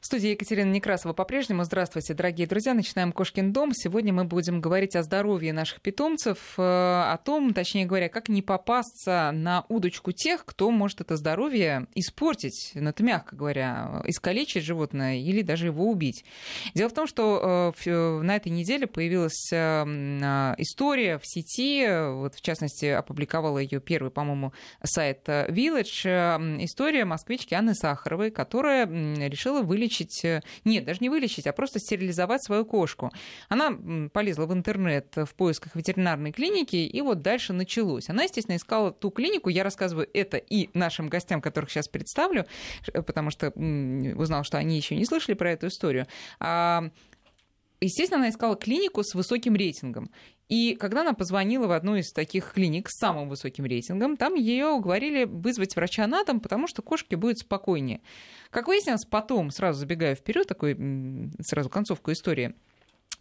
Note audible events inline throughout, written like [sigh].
В студии Екатерина Некрасова по-прежнему. Здравствуйте, дорогие друзья. Начинаем «Кошкин дом». Сегодня мы будем говорить о здоровье наших питомцев, э, о том, точнее говоря, как не попасться на удочку тех, кто может это здоровье испортить, ну, это мягко говоря, искалечить животное или даже его убить. Дело в том, что э, на этой неделе появилась э, история в сети, вот в частности опубликовала ее первый, по-моему, сайт Village, история москвички Анны Сахаровой, которая решила вылечить вылечить, э, нет, даже не вылечить, а просто стерилизовать свою кошку. Она полезла в интернет в поисках ветеринарной клиники, и вот дальше началось. Она, естественно, искала ту клинику, я рассказываю это и нашим гостям, которых сейчас представлю, потому что узнал, что они еще не слышали про эту историю. Естественно, она искала клинику с высоким рейтингом. И когда она позвонила в одну из таких клиник с самым высоким рейтингом, там ее уговорили вызвать врача на дом, потому что кошке будет спокойнее. Как выяснилось, потом, сразу забегая вперед, такой сразу концовку истории,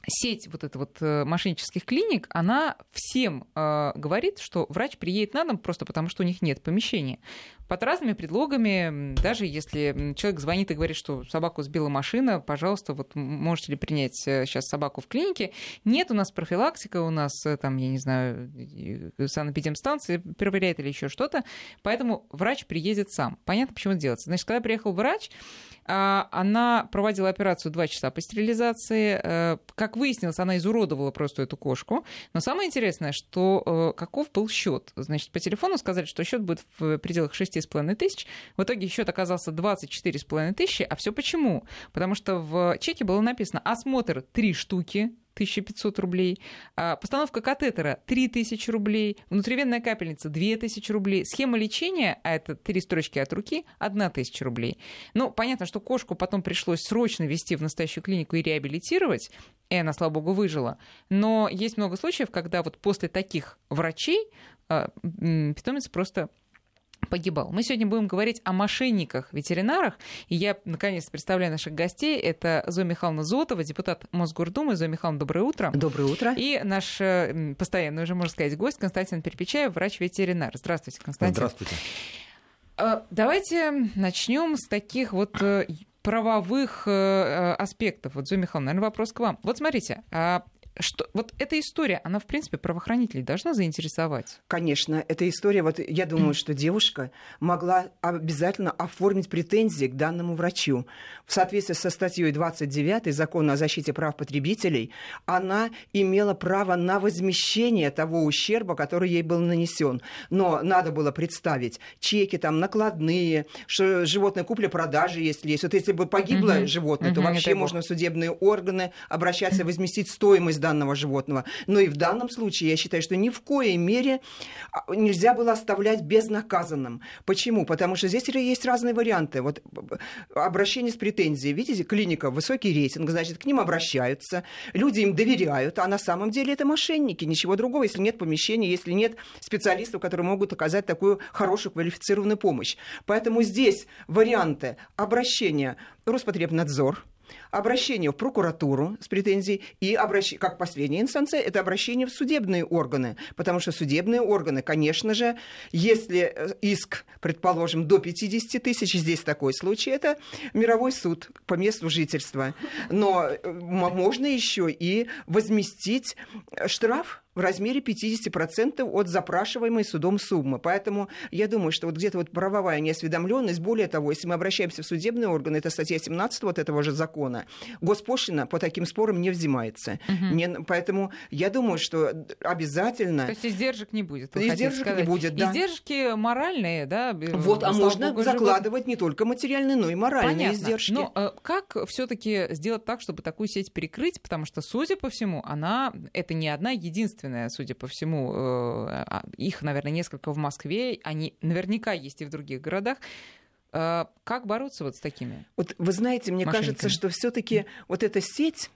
сеть вот эта вот э, мошеннических клиник, она всем э, говорит, что врач приедет на дом просто потому, что у них нет помещения. Под разными предлогами, даже если человек звонит и говорит, что собаку сбила машина, пожалуйста, вот можете ли принять сейчас э, собаку в клинике? Нет, у нас профилактика, у нас э, там, я не знаю, санэпидемстанция проверяет или еще что-то, поэтому врач приедет сам. Понятно, почему это делается. Значит, когда приехал врач, а, она проводила операцию два часа по стерилизации. Э, как выяснилось, она изуродовала просто эту кошку. Но самое интересное, что э, каков был счет. Значит, по телефону сказали, что счет будет в пределах 6,5 тысяч. В итоге счет оказался 24,5 тысячи. А все почему? Потому что в чеке было написано осмотр 3 штуки, 1500 рублей, а постановка катетера 3000 рублей, внутривенная капельница 2000 рублей, схема лечения, а это три строчки от руки, 1000 рублей. Ну, понятно, что кошку потом пришлось срочно вести в настоящую клинику и реабилитировать, и она, слава богу, выжила. Но есть много случаев, когда вот после таких врачей а, питомец просто погибал. Мы сегодня будем говорить о мошенниках, ветеринарах. И я, наконец, представляю наших гостей. Это Зоя Михайловна Зотова, депутат Мосгордумы. Зоя Михайловна, доброе утро. Доброе утро. И наш э, постоянный, уже можно сказать, гость Константин Перепечаев, врач-ветеринар. Здравствуйте, Константин. Здравствуйте. А, давайте начнем с таких вот э, правовых э, аспектов. Вот, Зоя Михайловна, наверное, вопрос к вам. Вот смотрите, а что, вот эта история, она, в принципе, правоохранителей должна заинтересовать? Конечно, эта история, вот я думаю, что девушка могла обязательно оформить претензии к данному врачу. В соответствии со статьей 29 Закона о защите прав потребителей, она имела право на возмещение того ущерба, который ей был нанесен. Но надо было представить чеки, там, накладные, что животное купля-продажи, если есть. Вот если бы погибло угу. животное, то вообще можно в судебные органы обращаться и возместить стоимость данного животного. Но и в данном случае я считаю, что ни в коей мере а, нельзя было оставлять безнаказанным. Почему? Потому что здесь есть разные варианты. Вот обращение с претензией. Видите, клиника, высокий рейтинг, значит, к ним обращаются, люди им доверяют, а на самом деле это мошенники, ничего другого, если нет помещения, если нет специалистов, которые могут оказать такую хорошую квалифицированную помощь. Поэтому здесь варианты обращения Роспотребнадзор, обращение в прокуратуру с претензией и обращение, как последняя инстанция, это обращение в судебные органы, потому что судебные органы, конечно же, если э, иск, предположим, до 50 тысяч, здесь такой случай, это мировой суд по месту жительства, но э, можно еще и возместить штраф в размере 50% от запрашиваемой судом суммы. Поэтому я думаю, что вот где-то вот правовая неосведомленность, более того, если мы обращаемся в судебные органы, это статья 17 вот этого же закона, госпошлина по таким спорам не взимается. Угу. Не, поэтому я думаю, что обязательно... То есть издержек не будет? Издержек не будет, да. Издержки моральные, да? Вот, а можно Богу, закладывать не только материальные, но и моральные Понятно. издержки. Но э, как все таки сделать так, чтобы такую сеть перекрыть? Потому что, судя по всему, она... Это не одна единственная единственная, судя по всему. Э, а, их, наверное, несколько в Москве. Они наверняка есть и в других городах. Э, как бороться вот с такими? Вот вы знаете, мне кажется, что все-таки вот эта сеть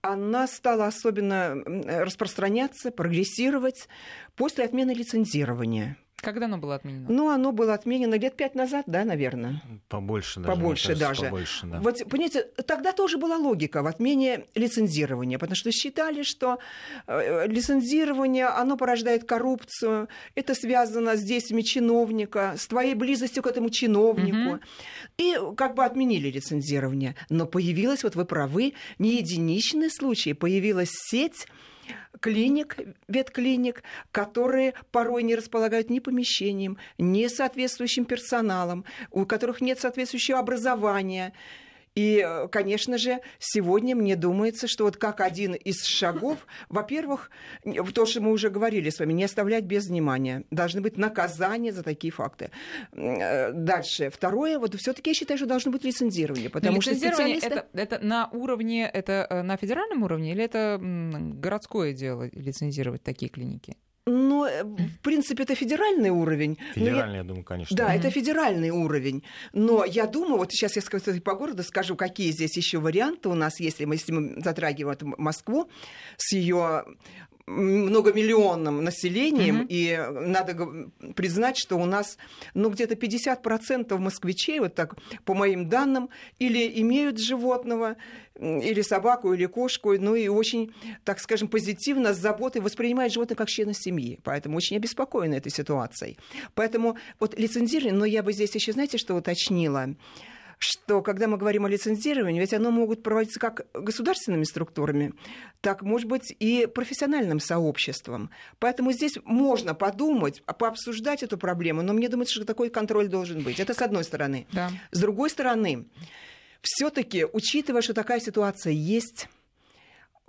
она стала особенно распространяться, прогрессировать после отмены лицензирования. Когда оно было отменено? Ну, оно было отменено лет пять назад, да, наверное. Побольше даже. Побольше кажется, даже. Побольше, да. Вот, понимаете, тогда тоже была логика в отмене лицензирования, потому что считали, что э, лицензирование, оно порождает коррупцию, это связано с действиями чиновника, с твоей близостью к этому чиновнику. Мгм. И как бы отменили лицензирование. Но появилась, вот вы правы, не единичный случай, появилась сеть клиник, ветклиник, которые порой не располагают ни помещением, ни соответствующим персоналом, у которых нет соответствующего образования. И, э, конечно же, сегодня мне думается, что вот как один из шагов, во-первых, то, что мы уже говорили с вами, не оставлять без внимания. Должны быть наказания за такие факты. Э, Дальше. Второе, вот все-таки я считаю, что должно быть лицензирование, Но потому что лицензирование специалисты... это, это на уровне, это э, на федеральном уровне или это городское дело лицензировать такие клиники? Ну, э, в принципе, это федеральный уровень. но я- Федеральный, я думаю, конечно. Да, Мгм. это федеральный уровень. Но я думаю, вот сейчас я скажу по городу скажу, какие здесь еще варианты у нас, если мы, если мы затрагиваем Москву с ее многомиллионным населением, Мгм. и надо признать, что у нас ну, где-то 50% москвичей, вот так, по моим данным, или имеют животного, или собаку, или кошку, ну и очень, так скажем, позитивно, с заботой воспринимают животное как члена семьи. Поэтому очень обеспокоены этой ситуацией. Поэтому вот лицензирование, но я бы здесь еще, знаете, что уточнила? Что когда мы говорим о лицензировании, ведь оно могут проводиться как государственными структурами, так, может быть, и профессиональным сообществом. Поэтому здесь можно подумать, а пообсуждать эту проблему, но мне думается, что такой контроль должен быть. Это с одной стороны. Да. С другой стороны, все-таки, учитывая, что такая ситуация есть,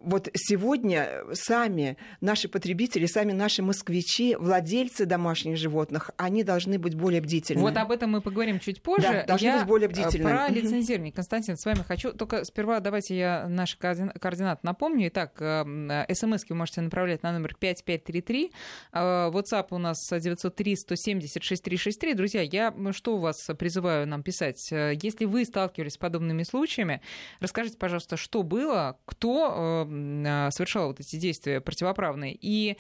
вот сегодня сами наши потребители, сами наши москвичи, владельцы домашних животных, они должны быть более бдительны. Вот об этом мы поговорим чуть позже. Да, должны я быть более э, бдительны. Про Мгм. лицензирование. Константин, с вами хочу. Только сперва давайте я наши координ- координаты напомню. Итак, э, смс вы можете направлять на номер 5533. Э, WhatsApp у нас 903-170-6363. Друзья, я что у вас призываю нам писать? Э, Если вы сталкивались с подобными случаями, расскажите, пожалуйста, что было, кто э, м, э, совершал вот эти действия противоправные, и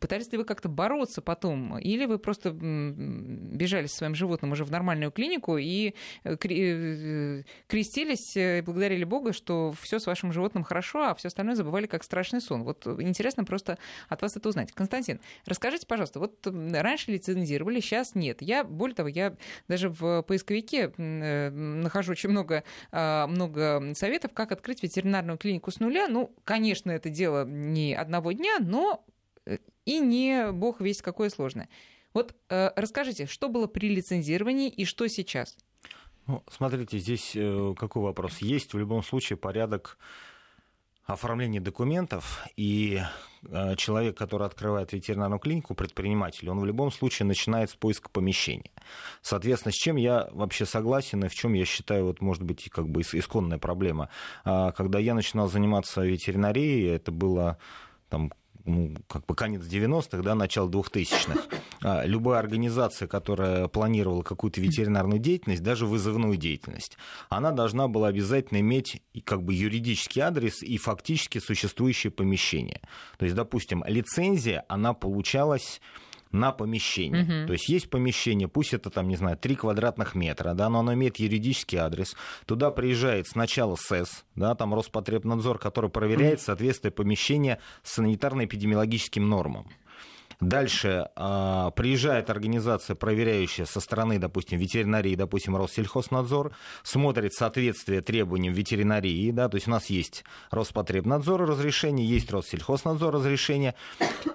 пытались ли вы как-то бороться потом, или вы просто бежали со своим животным уже в нормальную клинику и э, э, крестились э, и благодарили Бога, что все с вашим животным хорошо, а все остальное забывали как страшный сон. Вот интересно просто от вас это узнать. Константин, расскажите, пожалуйста, вот раньше лицензировали, сейчас нет. Я, более того, я даже в поисковике нахожу очень много, а, много советов, как открыть ветеринарную клинику с нуля. Ну, конечно, это дело не одного дня, но э, и не бог весть какое сложное. Вот э, расскажите, что было при лицензировании и что сейчас? Ну, смотрите, здесь э, какой вопрос? Есть в любом случае порядок оформления документов, и э, человек, который открывает ветеринарную клинику, предприниматель, он в любом случае начинает с поиска помещения. Соответственно, с чем я вообще согласен, и в чем я считаю, вот, может быть, как бы ис- исконная проблема. А, Когда я начинал заниматься ветеринарией, это было там, ну, как бы конец 90-х, да, начало 2000-х. А, Любая организация, которая планировала какую-то ветеринарную деятельность, даже вызывную деятельность, она должна была обязательно иметь как бы юридический адрес и фактически существующее помещение. То есть, допустим, лицензия, она получалась на помещение. Мгм. То есть есть помещение, пусть это там, не знаю, 3 квадратных метра, да, но оно имеет юридический адрес. Туда приезжает сначала СЭС, да, там Роспотребнадзор, который проверяет соответствие помещения санитарно-эпидемиологическим нормам. Дальше а, приезжает организация, проверяющая со стороны, допустим, ветеринарии, допустим, Россельхознадзор, смотрит соответствие требованиям ветеринарии, да, то есть у нас есть Роспотребнадзор разрешение, есть Россельхознадзор разрешение,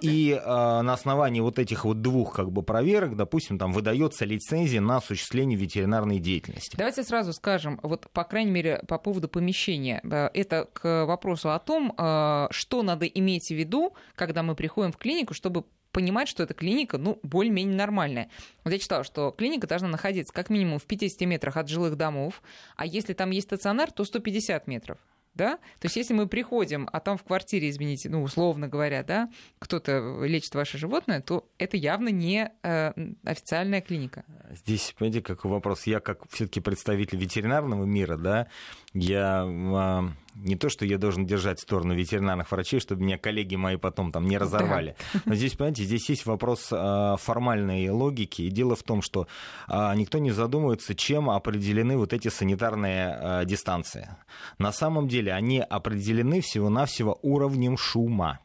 и а, на основании вот этих вот двух как бы проверок, допустим, там выдается лицензия на осуществление ветеринарной деятельности. Давайте сразу скажем, вот, по крайней мере, по поводу помещения. Э, Это к вопросу о том, э, что надо иметь в виду, когда мы приходим в клинику, чтобы понимать, что эта клиника, ну, более-менее нормальная. Вот я читала, что клиника должна находиться как минимум в 50 метрах от жилых домов, а если там есть стационар, то 150 метров. Да? То есть, если мы приходим, а там в квартире, извините, ну, условно говоря, да, кто-то лечит ваше животное, то это явно не э, официальная клиника. Здесь, понимаете, какой вопрос. Я как все-таки представитель ветеринарного мира, да, я а, не то, что я должен держать сторону ветеринарных врачей, чтобы меня коллеги мои потом там не разорвали. Да. Но здесь, понимаете, здесь есть вопрос э, формальной логики. И дело в том, что э, никто не задумывается, чем определены вот эти санитарные э, дистанции. На самом деле они определены всего-навсего уровнем шума.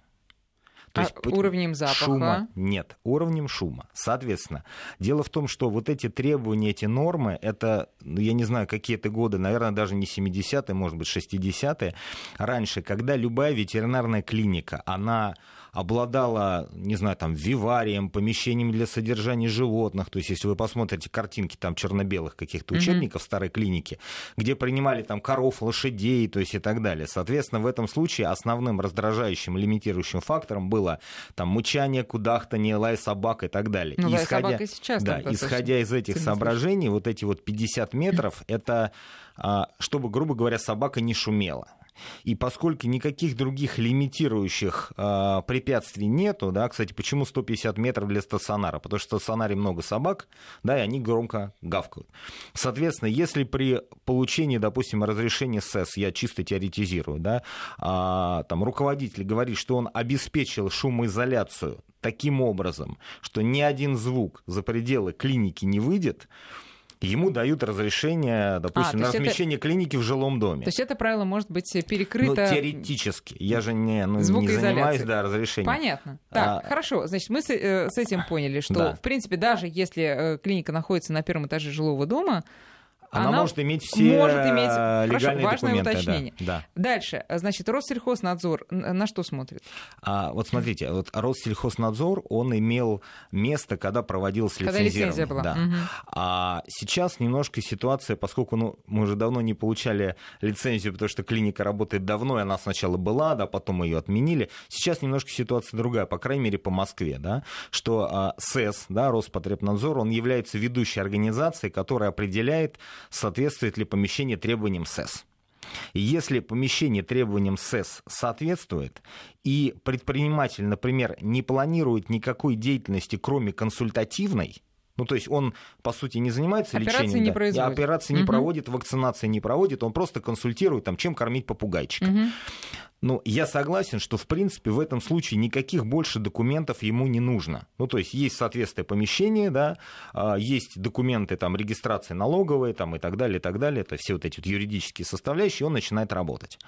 То есть, а уровнем запаха? Шума нет, уровнем шума. Соответственно, дело в том, что вот эти требования, эти нормы, это, ну, я не знаю, какие это годы, наверное, даже не 70-е, может быть, 60-е. Раньше, когда любая ветеринарная клиника, она обладала, не знаю, там, виварием, помещением для содержания животных. То есть, если вы посмотрите картинки там черно-белых каких-то учебников mm-hmm. старой клиники, где принимали там коров, лошадей, то есть и так далее. Соответственно, в этом случае основным раздражающим, лимитирующим фактором было там мучание, кудахтание, лай собак и так далее. Ну, исходя, собак и сейчас да, исходя из этих соображений, вот эти вот 50 метров, это а, чтобы, грубо говоря, собака не шумела. И поскольку никаких других лимитирующих э, препятствий нету, да, кстати, почему 150 метров для стационара? Потому что в стационаре много собак, да, и они громко гавкают. Соответственно, если при получении, допустим, разрешения СЭС, я чисто теоретизирую, да, э, там руководитель говорит, что он обеспечил шумоизоляцию таким образом, что ни один звук за пределы клиники не выйдет, ему дают разрешение, допустим, а, на размещение это... клиники в жилом доме. То есть это правило может быть перекрыто... Ну, теоретически. Я же не, ну, не занимаюсь да, разрешением. Понятно. Так, а... хорошо. Значит, мы с, э, с этим поняли, что, да. в принципе, даже если э, клиника находится на первом этаже жилого дома, она, она может иметь все может иметь... легальные Хорошо, важное документы. уточнение. Да, да. Дальше, значит, Россельхознадзор на что смотрит? А, вот смотрите, вот Россельхознадзор, он имел место, когда проводилось когда лицензия была. Да. Угу. А сейчас немножко ситуация, поскольку ну, мы уже давно не получали лицензию, потому что клиника работает давно, и она сначала была, да, потом ее отменили. Сейчас немножко ситуация другая, по крайней мере, по Москве, да, что а, СЭС, да, Роспотребнадзор, он является ведущей организацией, которая определяет соответствует ли помещение требованиям СЭС. Если помещение требованиям СЭС соответствует, и предприниматель, например, не планирует никакой деятельности, кроме консультативной, ну, то есть он, по сути, не занимается операции лечением. Не да, производит. Операции угу. не проводит, вакцинации не проводит, он просто консультирует, там, чем кормить попугайчика. Угу. Ну, я согласен, что, в принципе, в этом случае никаких больше документов ему не нужно. Ну, то есть есть соответствие помещения, да, а, есть документы, там, регистрации налоговой, там, и так далее, и так далее. Это все вот эти вот юридические составляющие, он начинает работать.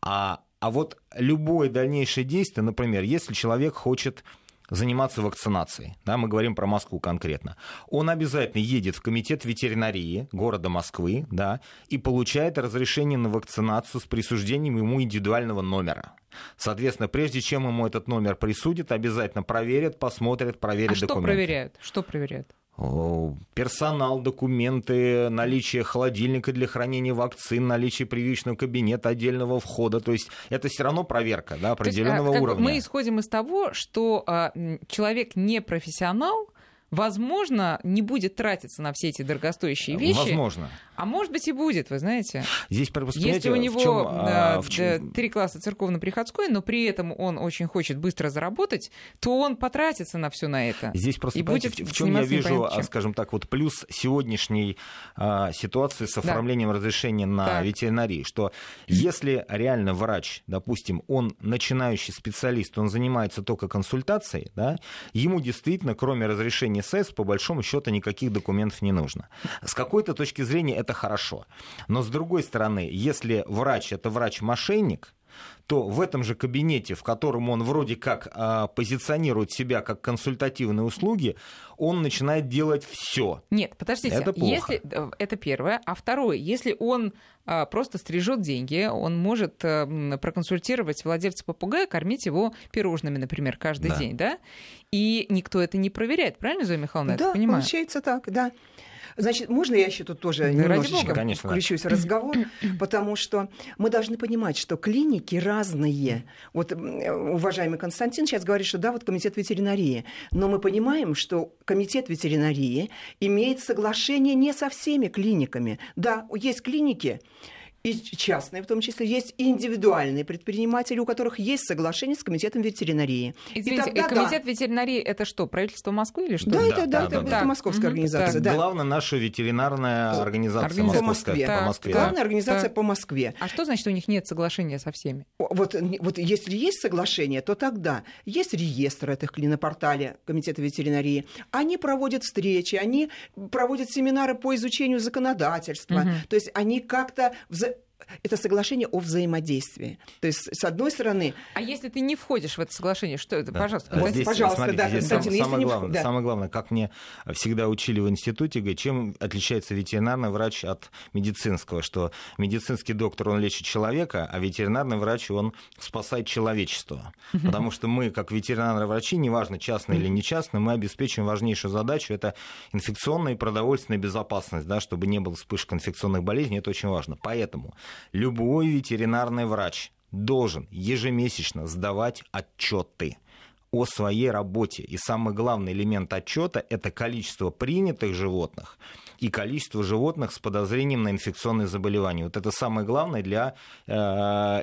А, а вот любое дальнейшее действие, например, если человек хочет заниматься вакцинацией, да, мы говорим про Москву конкретно, он обязательно едет в комитет ветеринарии города Москвы, да, и получает разрешение на вакцинацию с присуждением ему индивидуального номера. Соответственно, прежде чем ему этот номер присудят, обязательно проверят, посмотрят, проверят а документы. Что проверяют? Что проверяют? Персонал, документы, наличие холодильника для хранения вакцин, наличие прививочного кабинета, отдельного входа. То есть это все равно проверка да, определенного есть, уровня. Мы исходим из того, что а, человек не профессионал, возможно, не будет тратиться на все эти дорогостоящие вещи. Возможно. А может быть и будет, вы знаете. Здесь, Если у него чем, а, в чем... три класса церковно-приходской, но при этом он очень хочет быстро заработать, то он потратится на все на это. Здесь просто, и будет в чем я вижу, а, скажем так, вот плюс сегодняшней а, ситуации с оформлением да. разрешения на так. ветеринарии, что если реально врач, допустим, он начинающий специалист, он занимается только консультацией, да, ему действительно, кроме разрешения СЭС, по большому счету, никаких документов не нужно. С какой-то точки зрения это хорошо. Но с другой стороны, если врач это врач-мошенник, то в этом же кабинете, в котором он вроде как а, позиционирует себя как консультативные услуги, он начинает делать все. Нет, подождите. Это плохо. Если, э, это первое. А второе, если он а, просто стрижет деньги, он может а, проконсультировать владельца попугая, кормить его пирожными, например, каждый да. день, да? И никто это не проверяет, правильно, Зоя Михайловна? Да, получается так, да. Значит, можно я еще тут тоже да, немножечко Конечно, включусь да. в разговор, [clears throat] потому что мы должны понимать, что клиники разные. Вот уважаемый Константин сейчас говорит, что да, вот комитет ветеринарии, но мы понимаем, что комитет ветеринарии имеет соглашение не со всеми клиниками. Да, есть клиники, и частные в том числе, есть и индивидуальные предприниматели, у которых есть соглашение с комитетом ветеринарии. Извините, и тогда, комитет да. ветеринарии это что, правительство Москвы или что? Да, да это, да, да, это, да, это московская угу. организация. Так. Да. Главное, наша ветеринарная организация, организация по Москве. По Москве. Так, Главная организация так. по Москве. А что значит, у них нет соглашения со всеми? Вот, вот если есть соглашение, то тогда есть реестр этих на портале Комитета ветеринарии. Они проводят встречи, они проводят семинары по изучению законодательства. Угу. То есть они как-то вза- это соглашение о взаимодействии. То есть, с одной стороны... А если ты не входишь в это соглашение, что это? Да. Пожалуйста. Вот здесь, Пожалуйста, смотрите, да, здесь Константин, сам, самое, главное, да. самое главное, как мне всегда учили в институте, говорит, чем отличается ветеринарный врач от медицинского, что медицинский доктор, он лечит человека, а ветеринарный врач, он спасает человечество. Потому что мы, как ветеринарные врачи, неважно, частные или не частные, мы обеспечиваем важнейшую задачу, это инфекционная и продовольственная безопасность, да, чтобы не было вспышек инфекционных болезней, это очень важно. Поэтому любой ветеринарный врач должен ежемесячно сдавать отчеты о своей работе. И самый главный элемент отчета – это количество принятых животных и количество животных с подозрением на инфекционные заболевания. Вот это самое главное для э,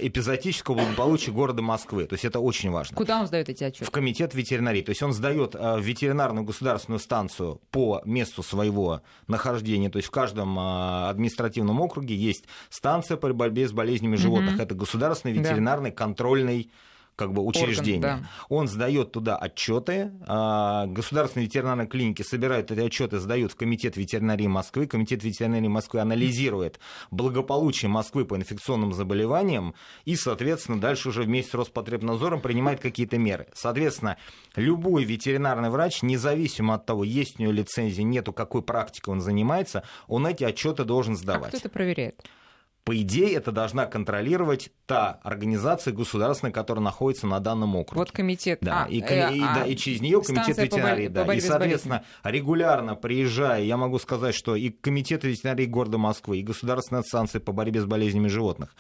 эпизодического благополучия города Москвы. То есть это очень важно. Куда он сдает эти отчеты? В комитет ветеринарии. То есть он сдает э, в ветеринарную государственную станцию по месту своего нахождения. То есть в каждом э, административном округе есть станция по борьбе с болезнями животных. Угу. Это государственный ветеринарный да. контрольный как бы учреждение. Орган, да. Он сдает туда отчеты, а, государственные ветеринарные клиники собирают эти отчеты, сдают в Комитет ветеринарии Москвы. Комитет ветеринарии Москвы анализирует благополучие Москвы по инфекционным заболеваниям и, соответственно, дальше уже вместе с Роспотребнадзором принимает какие-то меры. Соответственно, любой ветеринарный врач, независимо от того, есть у него лицензия, нету, какой практикой он занимается, он эти отчеты должен сдавать. А кто это проверяет? По идее, это должна контролировать та организация государственная, которая находится на данном округе. Вот комитет. Да, а, и, э, и, а, да, и через нее комитет ветеринарии. По, да. и, соответственно, регулярно приезжая, я могу сказать, что и комитет ветеринарии города Москвы, и государственная станция по борьбе с болезнями животных,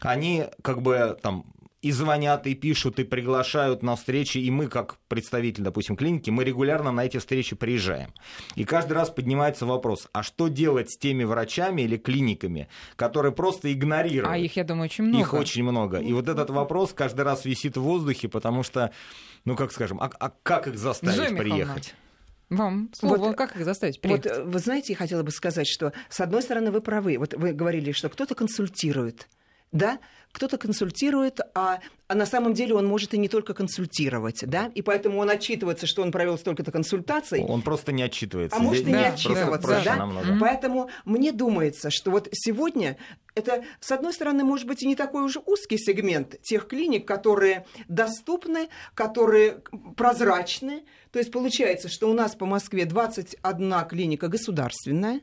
они как бы там и звонят, и пишут, и приглашают на встречи, и мы, как представитель, допустим, клиники, мы регулярно на эти встречи приезжаем. И каждый раз поднимается вопрос, а что делать с теми врачами или клиниками, которые просто игнорируют? А их, я думаю, очень много. Их очень много. И вот этот вопрос каждый раз висит в воздухе, потому что, ну, как скажем, а, а как их заставить Зоя приехать? Вам слово, вот, как их заставить приехать? Вот, вы знаете, я хотела бы сказать, что, с одной стороны, вы правы. Вот вы говорили, что кто-то консультирует да, кто-то консультирует, а, а на самом деле он может и не только консультировать, да, и поэтому он отчитывается, что он провел столько-то консультаций. Он просто не отчитывается. А Здесь, может и да, не отчитываться, да. Намного. Поэтому мне думается, что вот сегодня это, с одной стороны, может быть и не такой уже узкий сегмент тех клиник, которые доступны, которые прозрачны. То есть получается, что у нас по Москве 21 клиника государственная,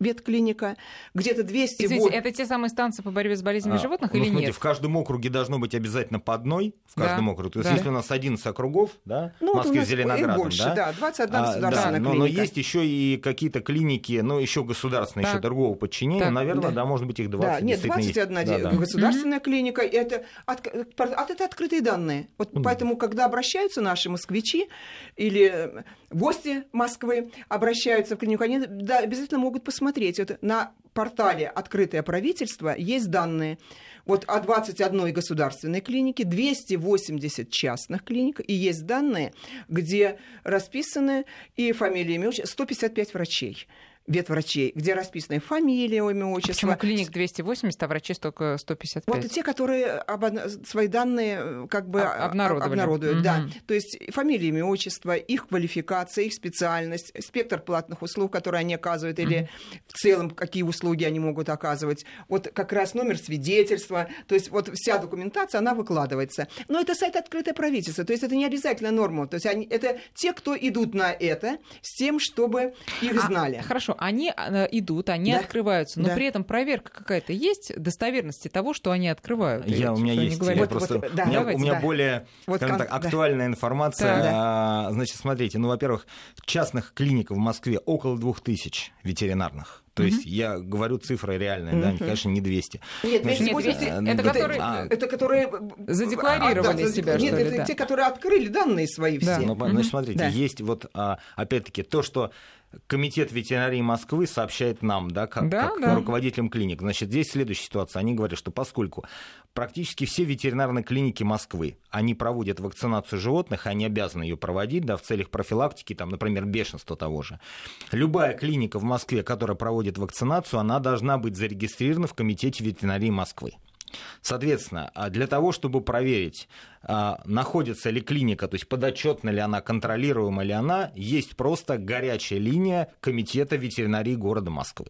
ветклиника, где-то 200... Извините, это те самые станции по борьбе с болезнями а, животных ну, или смотрите, нет? в каждом округе должно быть обязательно по одной, в каждом да, округе. То есть да. если у нас 11 округов, да, ну, в Москве, Зеленоградом, больше, да, да 21 а, государственная да, клиника. Но, но есть еще и какие-то клиники, ну, еще государственные, так. еще другого подчинения, так, наверное, да. да, может быть, их 20. Да, нет, 21 есть. да, да. государственная mm-hmm. клиника, это, от, от, это открытые данные. Вот mm-hmm. поэтому, когда обращаются наши москвичи или гости Москвы обращаются в клинику, они да, обязательно могут посмотреть. Вот на портале «Открытое правительство» есть данные. Вот о 21 государственной клинике, 280 частных клиник, и есть данные, где расписаны и фамилии, имя, 155 врачей ветврачей, где расписаны фамилия, имя, отчество. А почему клиник 280, а врачей только 155? Вот те, которые об, свои данные как бы обнародовали. обнародуют. Угу. Да. То есть фамилия, имя, отчество, их квалификация, их специальность, спектр платных услуг, которые они оказывают, угу. или в целом какие услуги они могут оказывать. Вот как раз номер свидетельства, то есть вот вся документация, она выкладывается. Но это сайт «Открытое правительство», то есть это не обязательно норма. То есть они, это те, кто идут на это с тем, чтобы их а, знали. А, хорошо, они э, идут, они да. открываются, но да. при этом проверка какая-то есть достоверности того, что они открывают. Я, у меня есть, я вот, просто, вот, да, у меня, давайте, у меня да. более, вот, скажем так, актуальная да. информация. Да. А, значит, смотрите, ну, во-первых, частных клиник в Москве около двух тысяч ветеринарных. То есть я говорю цифры реальные, да, конечно, не 200. Нет, 280 это, это, которые, а, это которые задекларировали а, да, себя, Нет, что ли, это да. те, которые открыли данные свои все. Да. Ну, значит, смотрите, да. есть вот, а, опять-таки, то, что Комитет ветеринарии Москвы сообщает нам, да, как, да, как да. руководителям клиник. Значит, здесь следующая ситуация. Они говорят, что поскольку практически все ветеринарные клиники Москвы, они проводят вакцинацию животных, они обязаны ее проводить, да, в целях профилактики, там, например, бешенства того же. Любая клиника в Москве, которая проводит вакцинацию, она должна быть зарегистрирована в Комитете ветеринарии Москвы. Соответственно, а для того, чтобы проверить, находится ли клиника, то есть подотчетна ли она, контролируема ли она, есть просто горячая линия Комитета ветеринарии города Москвы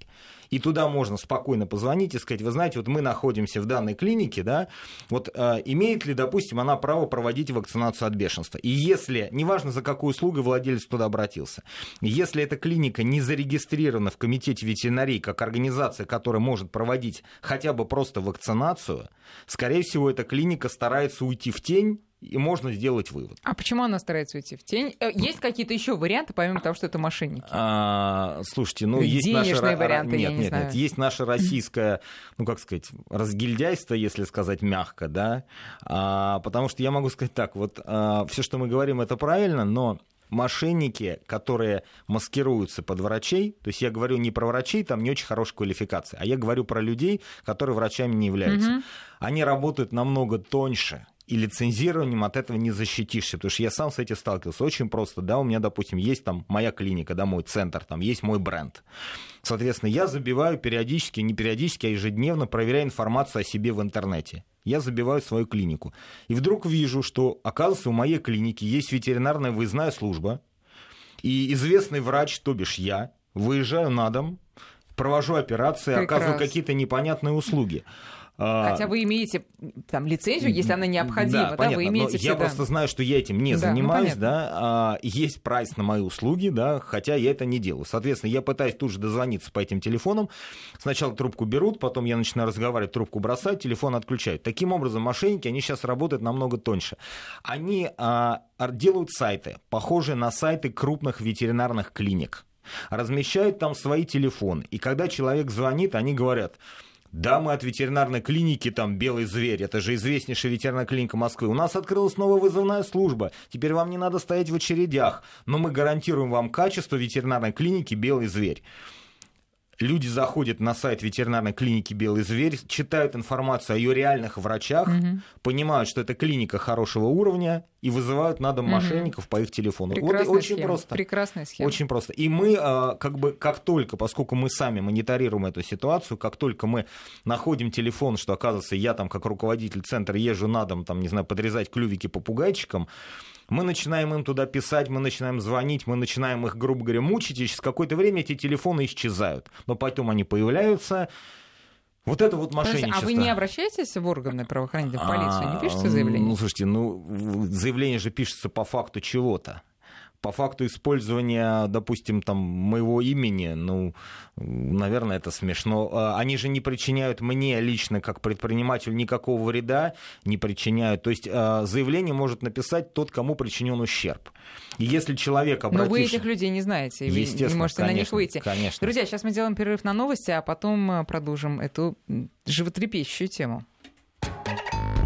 и туда можно спокойно позвонить и сказать, вы знаете, вот мы находимся в данной клинике, да, вот э, имеет ли, допустим, она право проводить вакцинацию от бешенства. И если, неважно за какую услугу владелец туда обратился, если эта клиника не зарегистрирована в комитете ветеринарии как организация, которая может проводить хотя бы просто вакцинацию, скорее всего, эта клиника старается уйти в тень и можно сделать вывод. А почему она старается уйти в тень? Э, есть какие-то еще варианты, помимо того, что это мошенники? А, слушайте, ну есть наши... варианты, нет, я не нет, знаю. нет, есть наше российское, ну как сказать, разгильдяйство, если сказать мягко, да, а, потому что я могу сказать так, вот а, все, что мы говорим, это правильно, но мошенники, которые маскируются под врачей, то есть я говорю не про врачей, там не очень хорошая квалификация, а я говорю про людей, которые врачами не являются. Угу. Они работают намного тоньше, и лицензированием от этого не защитишься, потому что я сам с этим сталкивался. Очень просто, да, у меня, допустим, есть там моя клиника, да, мой центр, там есть мой бренд. Соответственно, я забиваю периодически, не периодически, а ежедневно проверяю информацию о себе в интернете. Я забиваю свою клинику. И вдруг вижу, что, оказывается, у моей клиники есть ветеринарная выездная служба, и известный врач, то бишь я, выезжаю на дом, провожу операции, Прекрасно. оказываю какие-то непонятные услуги. А, Хотя вы имеете там лицензию, если она необходима, да, да понятно, вы имеете но. Я просто знаю, что я этим не да, ну, занимаюсь, ну, да, а, есть прайс на мои услуги, да, хотя я это не делаю. Соответственно, я пытаюсь тут же дозвониться по этим телефонам. Сначала трубку берут, потом я начинаю разговаривать, трубку бросают, телефон отключают. Таким образом, мошенники, они сейчас работают намного тоньше. Они а, делают сайты, похожие на сайты крупных ветеринарных клиник размещают там свои телефоны. И когда человек звонит, они говорят, да, мы от ветеринарной клиники, там, «Белый зверь», это же известнейшая ветеринарная клиника Москвы. У нас открылась новая вызывная служба, теперь вам не надо стоять в очередях, но мы гарантируем вам качество ветеринарной клиники «Белый зверь» люди заходят на сайт ветеринарной клиники «Белый зверь», читают информацию о ее реальных врачах, угу. понимают, что это клиника хорошего уровня, и вызывают на дом угу. мошенников по их телефону. Прекрасная вот очень схема. просто. Прекрасная схема. Очень просто. И мы, а, как бы, как только, поскольку мы сами мониторируем эту ситуацию, как только мы находим телефон, что, оказывается, я там, как руководитель центра, езжу на дом, там, не знаю, подрезать клювики попугайчикам, мы начинаем им туда писать, мы начинаем звонить, мы начинаем их, грубо говоря, мучить, и через какое-то время эти телефоны исчезают. Но потом они появляются, вот это вот мошенничество. а вы не обращаетесь в органы правоохранительной, в полицию, не пишете заявление? Ну, слушайте, ну, заявление же пишется по факту чего-то по факту использования, допустим, там, моего имени, ну, наверное, это смешно. А, они же не причиняют мне лично, как предпринимателю, никакого вреда, не причиняют. То есть а, заявление может написать тот, кому причинен ущерб. И если человек обратился... Но вы этих людей не знаете, и вы не можете конечно, на них выйти. Конечно. Друзья, сейчас мы делаем перерыв на новости, а потом а, продолжим эту животрепещущую тему.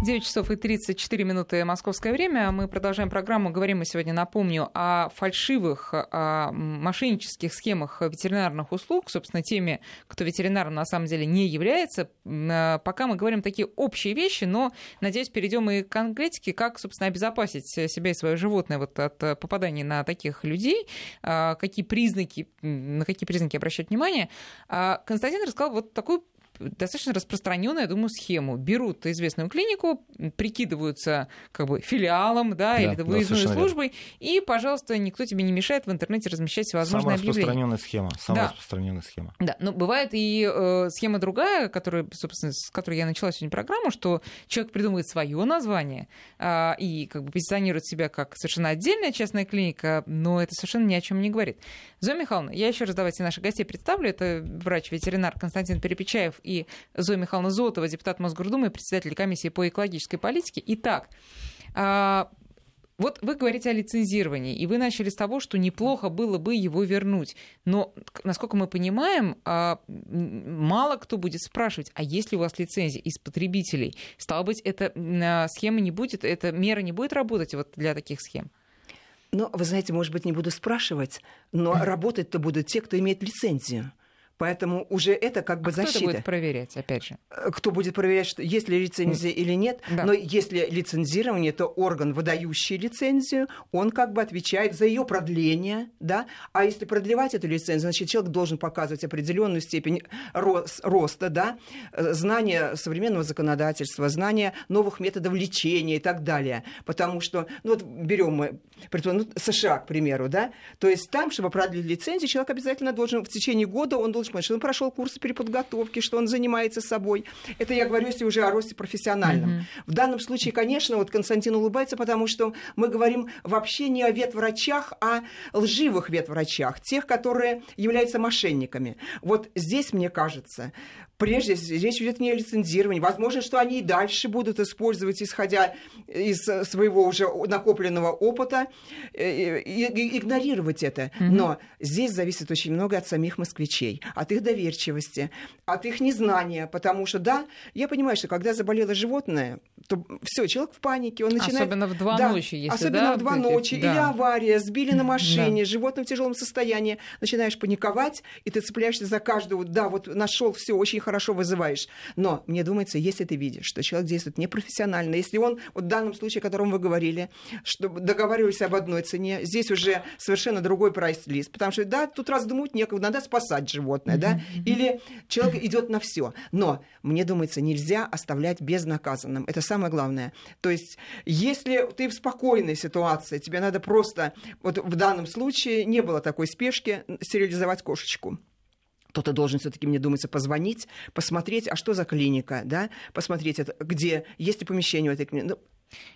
9 часов и 34 минуты московское время. Мы продолжаем программу. Говорим мы сегодня, напомню, о фальшивых, о мошеннических схемах ветеринарных услуг, собственно, теми, кто ветеринаром на самом деле не является. Э, пока мы говорим такие общие вещи, но, надеюсь, перейдем и к конкретике, как, собственно, обезопасить себя и свое животное вот от попадания на таких людей, э, какие признаки, на какие признаки обращать внимание. А Константин рассказал вот такую достаточно распространенную, я думаю, схему. Берут известную клинику, прикидываются как бы филиалом, да, да или выездной да, службой, верно. и, пожалуйста, никто тебе не мешает в интернете размещать всевозможные самая объявления. Схема, самая да. распространенная схема. Да, но бывает и э, схема другая, которая, собственно, с которой я начала сегодня программу, что человек придумывает свое название э, и как бы позиционирует себя как совершенно отдельная частная клиника, но это совершенно ни о чем не говорит. Зоя Михайловна, я еще раз давайте наших гостей представлю. Это врач-ветеринар Константин Перепечаев и Зоя Михайловна Зотова, депутат Мосгордумы, председатель комиссии по экологической политике. Итак, а, вот вы говорите о лицензировании, и вы начали с того, что неплохо было бы его вернуть. Но, насколько мы понимаем, а, мало кто будет спрашивать, а есть ли у вас лицензия из потребителей? Стало быть, эта схема не будет, эта мера не будет работать вот для таких схем? Ну, вы знаете, может быть, не буду спрашивать, но работать-то будут те, кто имеет лицензию. Поэтому уже это как бы а защита. Кто это будет проверять, опять же? Э, кто будет проверять, что есть ли лицензия или нет. Да. Но если лицензирование, то орган, выдающий лицензию, он как бы отвечает за ее продление. Да? А если продлевать эту лицензию, значит, человек должен показывать определенную степень роста, да? Э, знания современного законодательства, знания новых методов лечения и так далее. Потому что, ну вот берем мы ну, США, к примеру, да, то есть там, чтобы продлить лицензию, человек обязательно должен в течение года, он должен понимать, что он прошел курсы переподготовки, что он занимается собой. Это я говорю, если уже о росте профессиональном. Mm-hmm. В данном случае, конечно, вот Константин улыбается, потому что мы говорим вообще не о ветврачах, а лживых ветврачах, тех, которые являются мошенниками. Вот здесь, мне кажется, прежде речь идет не о лицензировании. Возможно, что они и дальше будут использовать, исходя из своего уже накопленного опыта, э, и игнорировать это. Mm-hmm. Но здесь зависит очень много от самих москвичей, от их доверчивости, от их незнания. Потому что, да, я понимаю, что когда заболело животное, то все, человек в панике, он начинает... Особенно в два да, ночи, если Особенно да, в два вот ночи, да. или авария, сбили на машине, да. животное в тяжелом состоянии, начинаешь паниковать, и ты цепляешься за каждого, да, вот нашел все очень хорошо вызываешь. Но мне думается, если ты видишь, что человек действует непрофессионально, если он, вот в данном случае, о котором вы говорили, что договаривались об одной цене, здесь уже совершенно другой прайс-лист, потому что, да, тут раздумывать некого, надо спасать животное, да, или человек идет на все. Но мне думается, нельзя оставлять безнаказанным. Это самое главное. То есть, если ты в спокойной ситуации, тебе надо просто, вот в данном случае не было такой спешки стерилизовать кошечку кто-то должен все-таки, мне думается, позвонить, посмотреть, а что за клиника, да, посмотреть, это, где, есть ли помещение в этой клинике.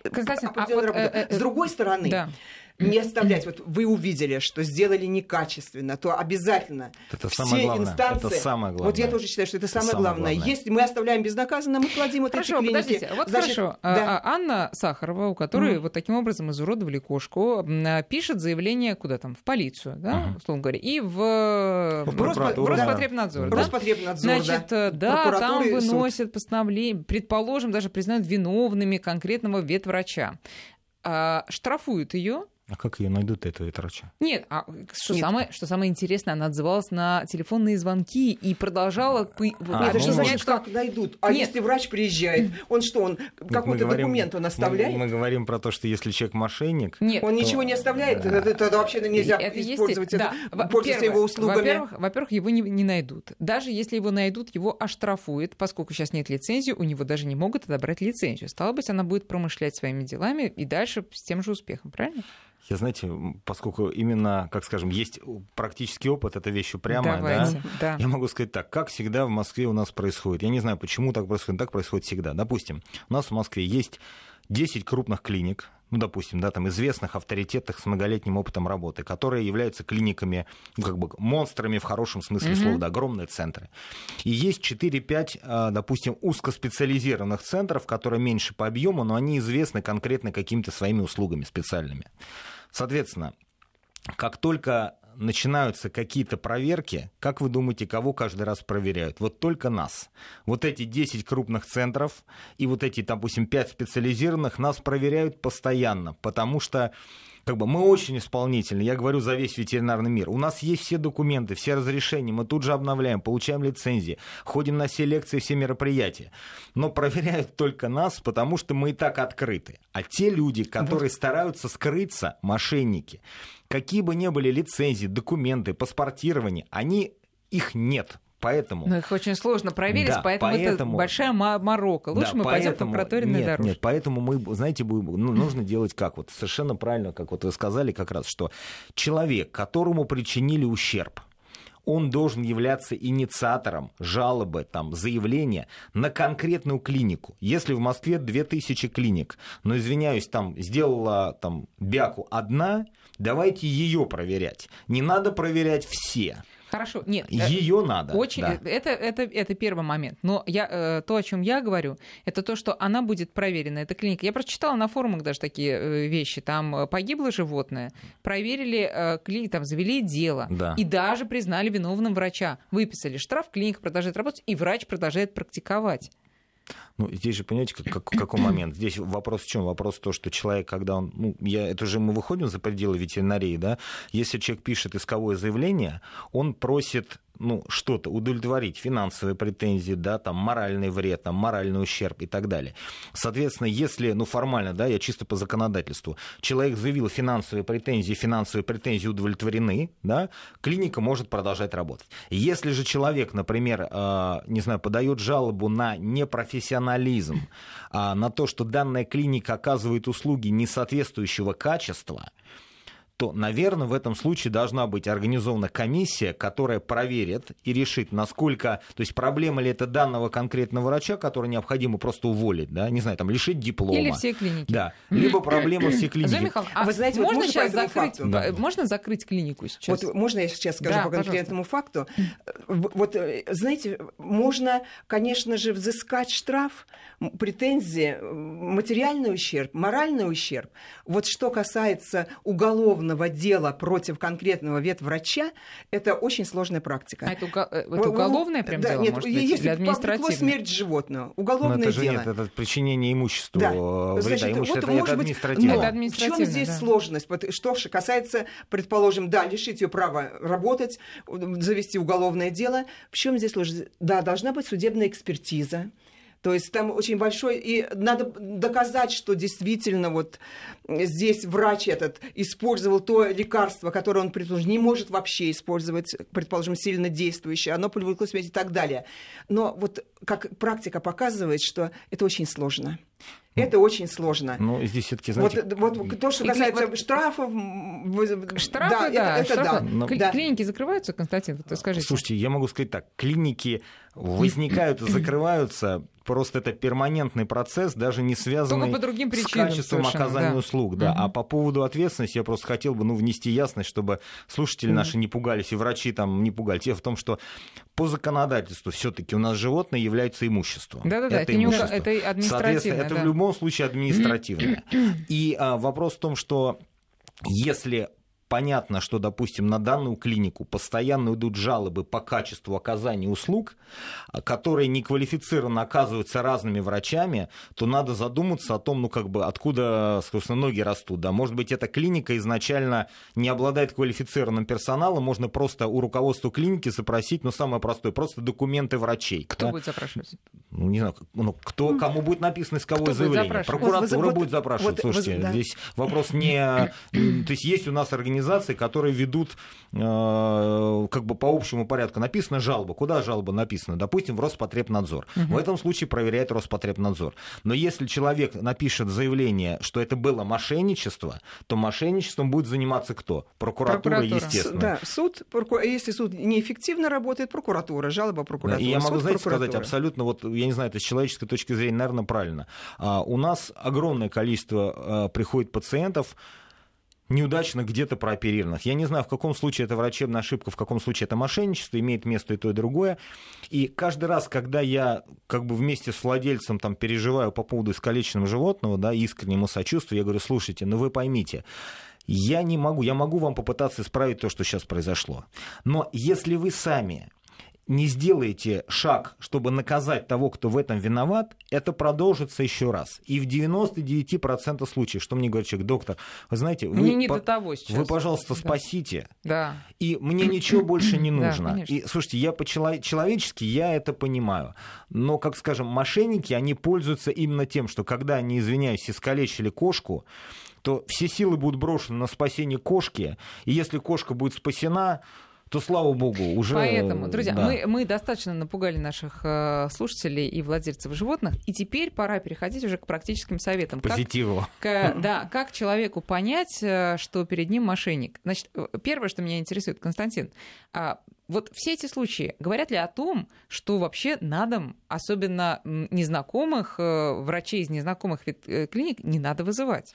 Ну, Константин, а вот, э, э, С другой стороны, да не оставлять. Вот вы увидели, что сделали некачественно, то обязательно это все самое главное. инстанции... Это самое главное. Вот я тоже считаю, что это, это самое, самое главное. главное. Если мы оставляем безнаказанно, мы кладим вот хорошо, эти клиники. подождите, вот Значит, хорошо. Да. А, Анна Сахарова, у которой mm. вот таким образом изуродовали кошку, пишет заявление куда там? В полицию, да, uh-huh. условно говоря, и в, в, Роспо... в Роспотребнадзор. Да. Да? Роспотребнадзор, Значит, да, да там выносят постановление, предположим, даже признают виновными конкретного ветврача. А, штрафуют ее а как ее найдут, этого ветрача? Нет, а что, Нет. Самое, что самое интересное, она отзывалась на телефонные звонки и продолжала... А, это ну, что значит, что... как найдут? А Нет. если врач приезжает, он что, он какой-то документ он оставляет? Мы, мы говорим про то, что если человек мошенник... Нет. Он то... ничего не оставляет, да. тогда, тогда вообще нельзя это использовать есть... это, да. пользоваться его услугами. Во-первых, во-первых, его не, не найдут. Даже если его найдут, его оштрафуют, поскольку сейчас нет лицензии, у него даже не могут отобрать лицензию. Стало быть, она будет промышлять своими делами и дальше с тем же успехом, правильно? Я, знаете, поскольку именно, как скажем, есть практический опыт, это вещь упрямая, Давайте, да? да, я могу сказать так, как всегда в Москве у нас происходит. Я не знаю, почему так происходит, так происходит всегда. Допустим, у нас в Москве есть 10 крупных клиник, ну, допустим, да, там известных авторитетах с многолетним опытом работы, которые являются клиниками, ну, как бы монстрами в хорошем смысле mm-hmm. слова, да, огромные центры. И есть 4-5, а, допустим, узкоспециализированных центров, которые меньше по объему, но они известны конкретно какими-то своими услугами специальными. Соответственно, как только начинаются какие-то проверки, как вы думаете, кого каждый раз проверяют? Вот только нас. Вот эти 10 крупных центров и вот эти, допустим, 5 специализированных нас проверяют постоянно, потому что как бы мы очень исполнительны, я говорю за весь ветеринарный мир. У нас есть все документы, все разрешения, мы тут же обновляем, получаем лицензии, ходим на все лекции, все мероприятия. Но проверяют только нас, потому что мы и так открыты. А те люди, которые стараются скрыться, мошенники, какие бы ни были лицензии, документы, паспортирование, они их нет. Поэтому... Но их очень сложно проверить, да, поэтому, поэтому это большая морока. Лучше да, мы поэтому... пойдем по проторенной нет, дорожке. Нет, поэтому мы, знаете, ну, нужно делать как? Вот совершенно правильно, как вот вы сказали как раз, что человек, которому причинили ущерб, он должен являться инициатором жалобы, там, заявления на конкретную клинику. Если в Москве 2000 клиник, но, извиняюсь, там сделала там, бяку одна, давайте ее проверять. Не надо проверять все. Хорошо, нет. Ее э, надо. Очень, да. это, это, это первый момент. Но я, э, то, о чем я говорю, это то, что она будет проверена, эта клиника. Я прочитала на форумах даже такие э, вещи. Там погибло животное, проверили клинику, там завели дело. Да. И даже признали виновным врача. Выписали штраф, клиника продолжает работать, и врач продолжает практиковать. Ну, здесь же, понимаете, как, как, какой момент? Здесь вопрос в чем? Вопрос в том, что человек, когда он... Ну, я, это же мы выходим за пределы ветеринарии, да? Если человек пишет исковое заявление, он просит ну, что-то удовлетворить, финансовые претензии, да, там, моральный вред, там, моральный ущерб и так далее. Соответственно, если, ну, формально, да, я чисто по законодательству, человек заявил финансовые претензии, финансовые претензии удовлетворены, да, клиника может продолжать работать. Если же человек, например, э, не знаю, подает жалобу на непрофессионализм, э, на то, что данная клиника оказывает услуги несоответствующего качества, то, наверное, в этом случае должна быть организована комиссия, которая проверит и решит, насколько, то есть проблема ли это данного конкретного врача, который необходимо просто уволить, да, не знаю, там, лишить диплома. Или все клиники. Да, либо проблема все клиники. Зоя Михайловна, а вы знаете, можно, вот сейчас закрыть, да. можно закрыть клинику сейчас? Вот можно я сейчас скажу да, по конкретному пожалуйста. факту? Вот, э, знаете, можно, конечно же, взыскать штраф, претензии, материальный ущерб, моральный ущерб. Вот что касается уголовного уголовного дела против конкретного ветврача, это очень сложная практика. А это, э, это уголовное прям да, дело, нет, может быть, если или административное? смерть животного, уголовное Но это же дело. Нет, это причинение имущества, да. вреда. Значит, имущество, вот, это, может это административное. Быть, но это административное, в чем здесь да. сложность? Что касается, предположим, да, лишить ее права работать, завести уголовное дело. В чем здесь сложность? Да, должна быть судебная экспертиза. То есть там очень большой... И надо доказать, что действительно вот здесь врач этот использовал то лекарство, которое он, предположим, не может вообще использовать, предположим, сильно действующее, оно привыкло смерть и так далее. Но вот как практика показывает, что это очень сложно. Ну, это очень сложно. Ну, здесь все-таки, знаете... Вот, вот то, что касается вот... штрафов... Штрафы, да, да, это, штрафы. да. Но... Клиники закрываются, Константин, вы скажите. Слушайте, я могу сказать так, клиники возникают и закрываются просто это перманентный процесс, даже не связанный по другим причинам, с качеством оказания да. услуг. Да. Угу. А по поводу ответственности я просто хотел бы ну, внести ясность, чтобы слушатели наши не пугались, и врачи там не пугались. Дело в том, что по законодательству все-таки у нас животное является имуществом. Да-да-да, это, это, имущество. это административное. Соответственно, это да. в любом случае административное. [clears throat] И а, вопрос в том, что если понятно, что, допустим, на данную клинику постоянно идут жалобы по качеству оказания услуг, которые неквалифицированно оказываются разными врачами, то надо задуматься о том, ну, как бы, откуда, собственно, ноги растут. Да? Может быть, эта клиника изначально не обладает квалифицированным персоналом, можно просто у руководства клиники запросить, ну, самое простое, просто документы врачей. Кто да? будет запрашивать? Ну, не знаю, ну, кто, кому будет написано исковое заявление. Прокуратура вот, будет запрашивать. Вот, Слушайте, вот, да. здесь вопрос не... То есть есть у нас организация организаций, которые ведут э, как бы по общему порядку. Написана жалоба. Куда жалоба написана? Допустим, в Роспотребнадзор. Угу. В этом случае проверяет Роспотребнадзор. Но если человек напишет заявление, что это было мошенничество, то мошенничеством будет заниматься кто? Прокуратура, Прокуратура. естественно. Да, суд, проку... если суд неэффективно работает, прокуратура, жалоба прокуратуры. И я могу, суд, знаете, прокуратура. сказать абсолютно, вот, я не знаю, это с человеческой точки зрения, наверное, правильно. А, у нас огромное количество а, приходит пациентов, неудачно где-то прооперированных. Я не знаю, в каком случае это врачебная ошибка, в каком случае это мошенничество, имеет место и то, и другое. И каждый раз, когда я как бы вместе с владельцем там, переживаю по поводу искалеченного животного, да, искренне ему сочувствую, я говорю, слушайте, ну вы поймите, я не могу, я могу вам попытаться исправить то, что сейчас произошло. Но если вы сами не сделаете шаг, чтобы наказать того, кто в этом виноват, это продолжится еще раз. И в 99% случаев, что мне говорит человек, доктор, вы знаете, вы, мне не по- до того сейчас. вы пожалуйста, да. спасите. Да. И мне ничего больше не [clears throat] нужно. Да, и слушайте, я по-человечески я это понимаю. Но, как скажем, мошенники, они пользуются именно тем, что когда они, извиняюсь, искалечили кошку, то все силы будут брошены на спасение кошки, и если кошка будет спасена, то слава богу, уже... Поэтому, друзья, да. мы, мы достаточно напугали наших э, слушателей и владельцев животных, и теперь пора переходить уже к практическим советам. Позитиву. Как, к, [laughs] да, как человеку понять, э, что перед ним мошенник? Значит, э, первое, что меня интересует, Константин, а вот все эти случаи говорят ли о том, что вообще на дом, особенно незнакомых, врачей из незнакомых клиник, не надо вызывать?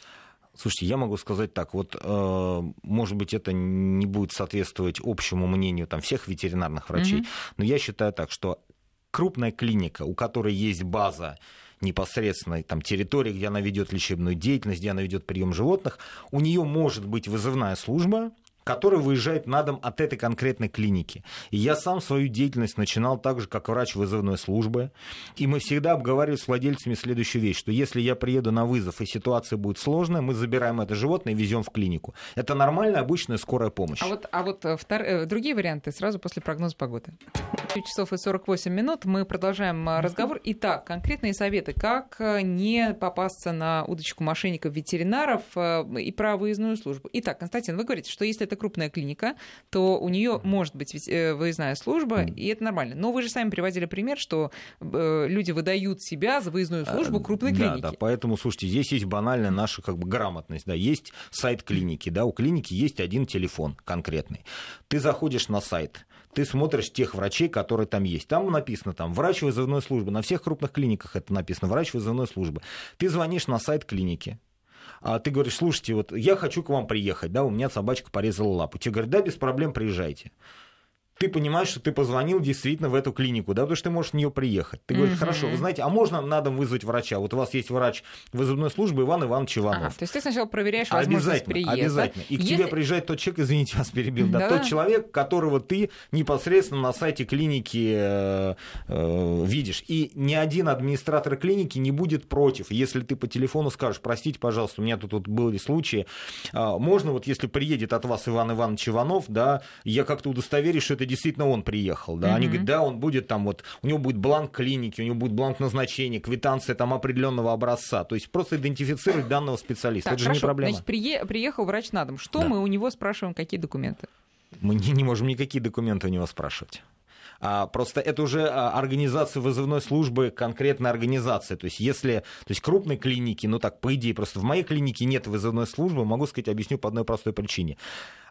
Слушайте, я могу сказать так, вот, э, может быть, это не будет соответствовать общему мнению там, всех ветеринарных врачей, mm-hmm. но я считаю так, что крупная клиника, у которой есть база непосредственно там, территории, где она ведет лечебную деятельность, где она ведет прием животных, у нее может быть вызывная служба, который выезжает на дом от этой конкретной клиники. И я сам свою деятельность начинал так же, как врач вызывной службы. И мы всегда обговаривали с владельцами следующую вещь, что если я приеду на вызов и ситуация будет сложная, мы забираем это животное и везем в клинику. Это нормальная, обычная скорая помощь. А вот, а вот э, втор... Э, другие варианты сразу после прогноза погоды. 9 часов и 48 минут. Мы продолжаем э, разговор. Итак, конкретные советы. Как не попасться на удочку мошенников-ветеринаров и про выездную службу. Итак, Константин, вы говорите, что если это крупная клиника, то у нее может быть выездная служба, и это нормально. Но вы же сами приводили пример, что люди выдают себя за выездную службу крупной клиники. Да, да, поэтому, слушайте, здесь есть банальная наша как бы грамотность. Да, есть сайт клиники, да, у клиники есть один телефон конкретный. Ты заходишь на сайт, ты смотришь тех врачей, которые там есть. Там написано там врач вызывной службы. На всех крупных клиниках это написано врач вызывной службы. Ты звонишь на сайт клиники, а ты говоришь, слушайте, вот я хочу к вам приехать, да, у меня собачка порезала лапу. Тебе говорят, да, без проблем приезжайте ты понимаешь, что ты позвонил действительно в эту клинику, да, потому что ты можешь в нее приехать. Ты говоришь, хорошо, вы знаете, а можно на дом вызвать врача? Вот у вас есть врач вызывной службы Иван Иванович Иванов. Ага, то есть ты сначала проверяешь возможность обязательно, приезда. Обязательно. И к Если... тебе приезжает тот человек, извините, вас перебил, да, да, тот человек, которого ты непосредственно на сайте клиники э, э, видишь. И ни один администратор клиники не будет против, если ты по телефону скажешь, простите, пожалуйста, у меня тут вот были случаи, э, можно вот если приедет от вас Иван Иванович Иванов, да, я как-то удостоверюсь, что это действительно он приехал, да, mm-hmm. они говорят, да, он будет там вот, у него будет бланк клиники, у него будет бланк назначения, квитанция там определенного образца, то есть просто идентифицировать данного специалиста, так, это хорошо. же не проблема. Значит, прие... приехал врач на дом, что да. мы у него спрашиваем, какие документы? Мы не, не можем никакие документы у него спрашивать. А, просто это уже а, организация вызывной службы, конкретная организация. То есть если, то есть крупные клиники, ну так, по идее, просто в моей клинике нет вызывной службы, могу сказать, объясню по одной простой причине.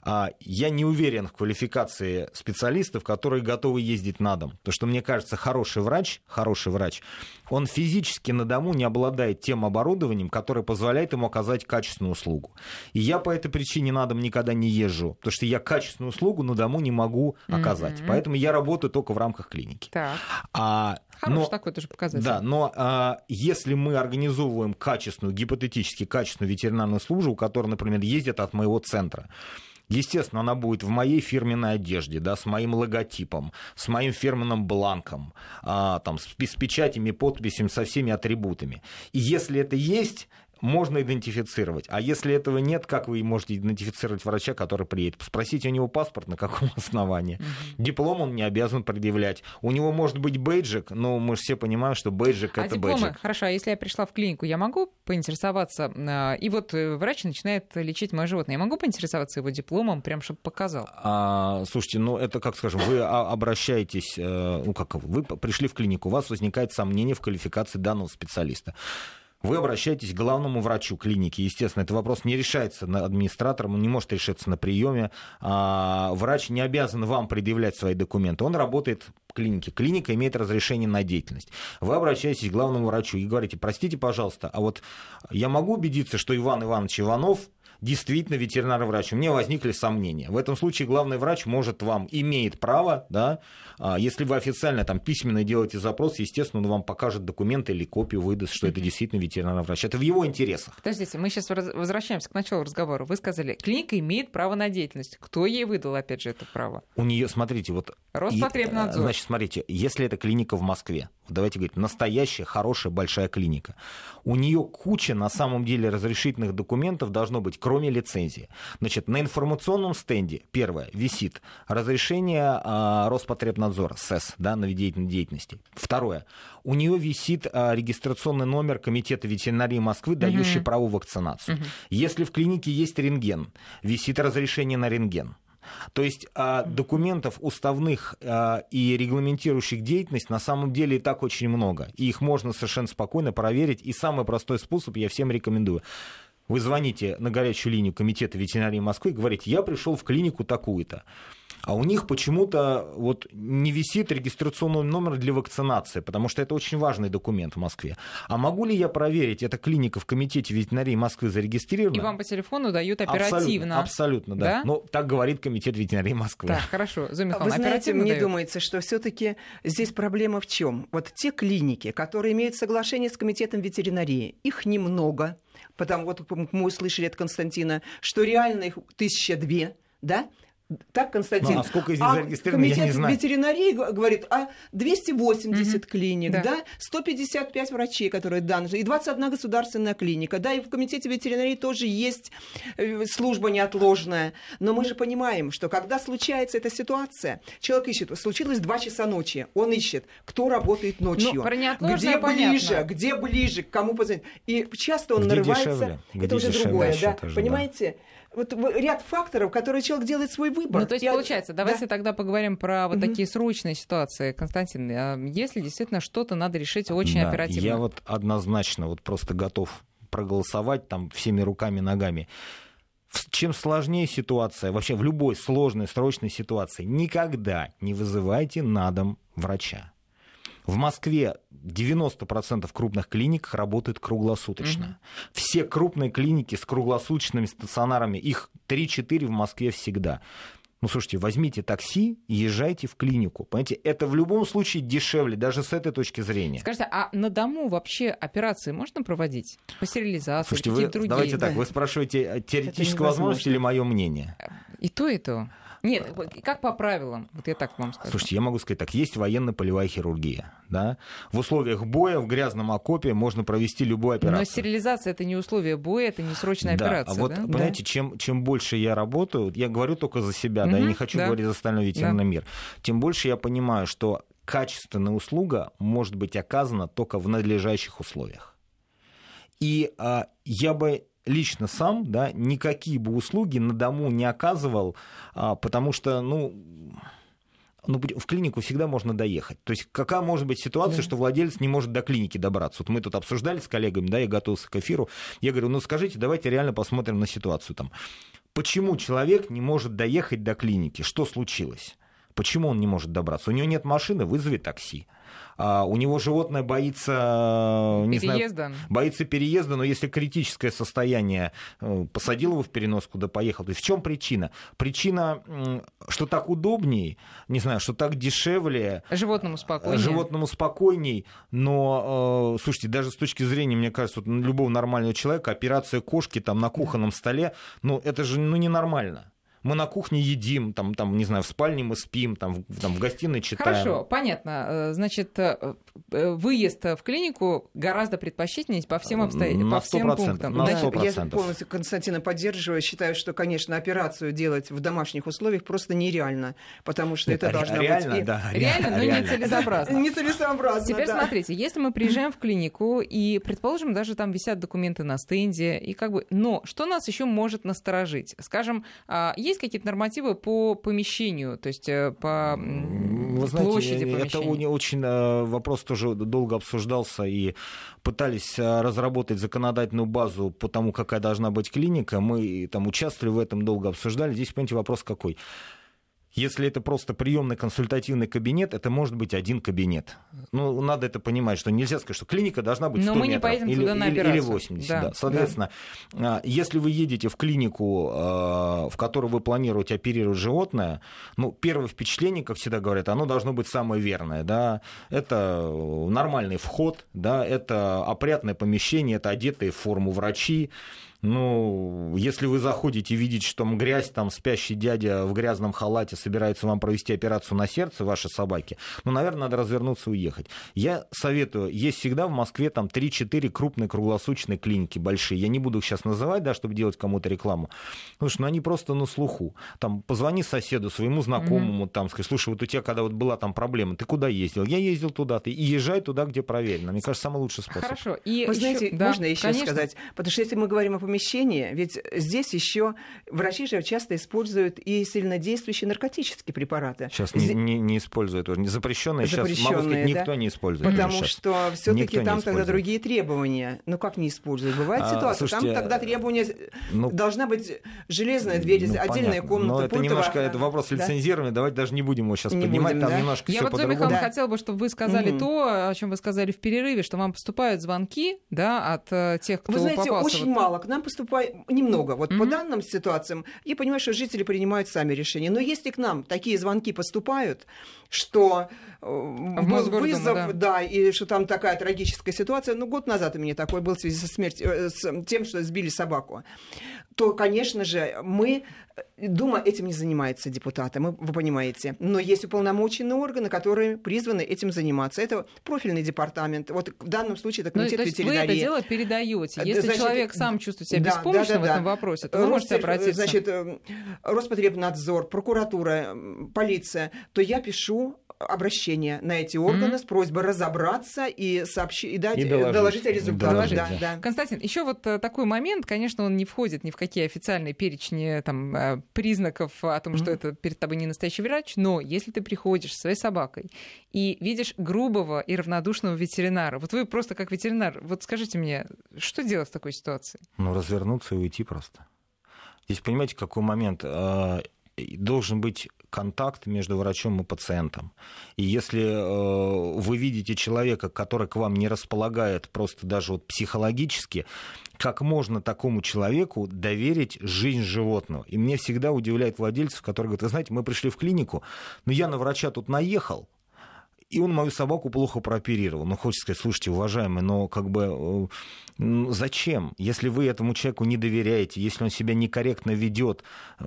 А, я не уверен в квалификации специалистов, которые готовы ездить на дом. Потому что, мне кажется, хороший врач, хороший врач, он физически на дому не обладает тем оборудованием, которое позволяет ему оказать качественную услугу. И я по этой причине на дом никогда не езжу, потому что я качественную услугу на дому не могу оказать. Mm-hmm. Поэтому я работаю только в рамках клиники. Так. А, Хороший но, такой тоже показатель. Да, но а, если мы организовываем качественную, гипотетически качественную ветеринарную службу, которая, например, ездит от моего центра, Естественно, она будет в моей фирменной одежде, да, с моим логотипом, с моим фирменным бланком, а, там, с, с печатями, подписями, со всеми атрибутами. И если это есть, можно идентифицировать. А если этого нет, как вы можете идентифицировать врача, который приедет? Спросите у него паспорт, на каком [laughs] основании. Диплом он не обязан предъявлять. У него может быть бейджик, но мы же все понимаем, что бейджик а это дипломы? бейджик. Хорошо, а если я пришла в клинику, я могу поинтересоваться, а, и вот э, врач начинает лечить мое животное, я могу поинтересоваться его дипломом, прям чтобы показал? А, слушайте, ну это как скажем, вы обращаетесь, э, ну как вы пришли в клинику, у вас возникает сомнение в квалификации данного специалиста вы обращаетесь к главному врачу клиники. Естественно, этот вопрос не решается администратором, он не может решиться на приеме. А, врач не обязан вам предъявлять свои документы. Он работает в клинике. Клиника имеет разрешение на деятельность. Вы обращаетесь к главному врачу и говорите, простите, пожалуйста, а вот я могу убедиться, что Иван Иванович Иванов действительно ветеринарный врач. У меня возникли сомнения. В этом случае главный врач может вам, имеет право, да, а, если вы официально там письменно делаете запрос, естественно, он вам покажет документы или копию выдаст, что это действительно ветеринарный врач. Это в его интересах. Подождите, мы сейчас возвращаемся к началу разговора. Вы сказали, клиника имеет право на деятельность. Кто ей выдал, опять же, это право? У нее, смотрите, вот... Роспотребнадзор. И, значит, смотрите, если это клиника в Москве, давайте говорить, настоящая, хорошая, большая клиника, у нее куча, на самом деле, разрешительных документов должно быть, кроме лицензии. Значит, на информационном стенде, первое, висит разрешение а, Роспотребнадзора, СЭС, да, на ведение деятельности. Второе, у нее висит а, регистрационный номер Комитета ветеринарии Москвы, дающий угу. право вакцинацию. Угу. Если в клинике есть рентген, висит разрешение на рентген. То есть а, документов уставных а, и регламентирующих деятельность на самом деле и так очень много. И их можно совершенно спокойно проверить. И самый простой способ я всем рекомендую. Вы звоните на горячую линию Комитета ветеринарии Москвы и говорите, я пришел в клинику такую-то а у них почему-то вот не висит регистрационный номер для вакцинации, потому что это очень важный документ в Москве. А могу ли я проверить, эта клиника в Комитете ветеринарии Москвы зарегистрирована? И вам по телефону дают оперативно. Абсолютно, абсолютно да. да. Но так говорит Комитет ветеринарии Москвы. Так, хорошо. Зоя Вы знаете, мне дают. думается, что все-таки здесь проблема в чем? Вот те клиники, которые имеют соглашение с Комитетом ветеринарии, их немного, потому вот мы услышали от Константина, что реально их тысяча две, да? Так, Константин. Ну, а сколько из них а зарегистрировано, комитет я не знаю. ветеринарии говорит, а 280 угу. клиник, да. да, 155 врачей, которые даны, и 21 государственная клиника, да, и в комитете ветеринарии тоже есть э, служба неотложная. Но мы же понимаем, что когда случается эта ситуация, человек ищет, случилось 2 часа ночи, он ищет, кто работает ну, ночью, ну, про где понятно. ближе, где ближе, к кому позвонить. И часто он где нарывается, дешевле, где это уже другое, да, тоже, понимаете? Да вот ряд факторов, которые человек делает свой выбор. Ну, то есть, Я... получается, давайте да. тогда поговорим про вот угу. такие срочные ситуации, Константин. А если действительно что-то надо решить очень да, оперативно. Я вот однозначно вот просто готов проголосовать там всеми руками, ногами. Чем сложнее ситуация, вообще в любой сложной, срочной ситуации, никогда не вызывайте на дом врача. В Москве 90% крупных клиник работают круглосуточно. Угу. Все крупные клиники с круглосуточными стационарами, их 3-4 в Москве всегда. Ну, слушайте, возьмите такси и езжайте в клинику. Понимаете, это в любом случае дешевле, даже с этой точки зрения. Скажите, а на дому вообще операции можно проводить? По стерилизации, Слушайте, вы, другие? давайте так, вы спрашиваете теоретическую возможность или мое мнение? И то, и то. Нет, как по правилам? Вот я так вам скажу. Слушайте, я могу сказать так. Есть военно-полевая хирургия. Да? В условиях боя в грязном окопе можно провести любую операцию. Но стерилизация это не условие боя, это не срочная да, операция. А вот, да? понимаете, да. чем, чем больше я работаю, я говорю только за себя, угу, да, я не хочу да. говорить за остальной ветеринарный да. мир, тем больше я понимаю, что качественная услуга может быть оказана только в надлежащих условиях. И а, я бы лично сам, да, никакие бы услуги на дому не оказывал, а, потому что, ну, ну, в клинику всегда можно доехать. То есть какая может быть ситуация, да. что владелец не может до клиники добраться? Вот мы тут обсуждали с коллегами, да, я готовился к эфиру. Я говорю, ну скажите, давайте реально посмотрим на ситуацию там. Почему человек не может доехать до клиники? Что случилось? Почему он не может добраться? У него нет машины, вызови такси. А, у него животное боится, не переезда. знаю, боится переезда, но если критическое состояние, э, посадил его в переноску, да поехал. То есть в чем причина? Причина, что так удобнее, не знаю, что так дешевле. Животному спокойнее. Животному спокойней, но, э, слушайте, даже с точки зрения, мне кажется, вот любого нормального человека, операция кошки там на кухонном столе, ну это же ну, ненормально мы на кухне едим, там, там, не знаю, в спальне мы спим, там, в, там, в гостиной читаем. Хорошо, понятно. Э, значит, э, э, выезд в клинику гораздо предпочтительнее по всем обстоятельствам, по всем пунктам. На 100%. Значит, я полностью Константина поддерживаю. Считаю, что, конечно, операцию делать в домашних условиях просто нереально, потому что Нет, это должно реально, быть... Да, реально, но реально. нецелесообразно. Нецелесообразно, Теперь да. смотрите, если мы приезжаем в клинику, и, предположим, даже там висят документы на стенде, и как бы... Но что нас еще может насторожить? Скажем, а, есть какие-то нормативы по помещению, то есть э, по Вы знаете, площади помещения? Это очень э, вопрос тоже долго обсуждался, и пытались э, разработать законодательную базу по тому, какая должна быть клиника. Мы там участвовали в этом, долго обсуждали. Здесь, понимаете, вопрос какой? Если это просто приемный консультативный кабинет, это может быть один кабинет. Ну, надо это понимать, что нельзя сказать, что клиника должна быть 100 Но мы не метров поедем или, туда или, или 80. Да, да. Соответственно, да. если вы едете в клинику, а, в которой вы планируете оперировать животное, ну, первое впечатление, как всегда говорят, оно должно быть самое верное. Да? Это нормальный вход, да? это опрятное помещение, это одетые в форму врачи, ну, если вы заходите и видите, что там грязь, там спящий дядя в грязном халате собирается вам провести операцию на сердце вашей собаки, ну, наверное, надо развернуться и уехать. Я советую, есть всегда в Москве там 3-4 крупные круглосуточные клиники большие. Я не буду их сейчас называть, да, чтобы делать кому-то рекламу. Потому что ну, они просто на слуху. Там позвони соседу, своему знакомому, mm-hmm. там, скажи, слушай, вот у тебя, когда вот была там проблема, ты куда ездил? Я ездил туда, ты и езжай туда, где проверено. Мне кажется, самый лучший способ. Хорошо. И Вы еще... знаете, да, можно еще конечно. сказать? Потому что если мы говорим о помещении, ведь здесь еще врачи же часто используют и сильнодействующие наркотические препараты. Сейчас не, не, не используют уже. Запрещенные, Запрещенные сейчас, могу сказать, никто да? не использует. Потому что все-таки там тогда другие требования. Ну как не используют? Бывает а, ситуация, слушайте, там тогда требования ну, должна быть железная дверь, ну, отдельная понятно. комната. Но это немножко это вопрос да? лицензирования. Давайте даже не будем его сейчас не поднимать. Будем, там да? немножко Я вот, Михаил, да. хотела бы, чтобы вы сказали mm-hmm. то, о чем вы сказали в перерыве, что вам поступают звонки да, от э, тех, кто Вы знаете, попался очень вот... мало. К нам поступает немного. Вот mm-hmm. по данным ситуациям, я понимаю, что жители принимают сами решения. Но если к нам такие звонки поступают, что э, вызов, да. да, и что там такая трагическая ситуация, ну, год назад у меня такой был в связи со смертью, э, с тем, что сбили собаку. то, конечно же, мы Дума этим не занимается, депутаты, мы, вы понимаете. Но есть уполномоченные органы, которые призваны этим заниматься. Это профильный департамент. Вот в данном случае это ну, комитет ну, ветеринарии. вы это дело передаете. Если значит, человек сам чувствует себя да, беспомощным да, да, да. в этом вопросе, то вы можете обратиться. Значит, э, Роспотребнадзор, прокуратура, полиция, то я пишу обращение на эти органы mm-hmm. с просьбой разобраться и сообщить и дать и доложить, доложить о результатах. Доложить, да, да. Константин, еще вот э, такой момент, конечно, он не входит ни в какие официальные перечни там э, признаков о том, mm-hmm. что это перед тобой не настоящий врач, но если ты приходишь со своей собакой и видишь грубого и равнодушного ветеринара, вот вы просто как ветеринар, вот скажите мне, что делать в такой ситуации? Ну, развернуться и уйти просто. Здесь, понимаете, какой момент? Должен быть контакт между врачом и пациентом. И если э, вы видите человека, который к вам не располагает просто даже вот психологически, как можно такому человеку доверить жизнь животного? И мне всегда удивляет владельцев, которые говорят, вы знаете, мы пришли в клинику, но я на врача тут наехал, и он мою собаку плохо прооперировал. Ну, хочется сказать, слушайте, уважаемый, но как бы э, зачем? Если вы этому человеку не доверяете, если он себя некорректно ведет,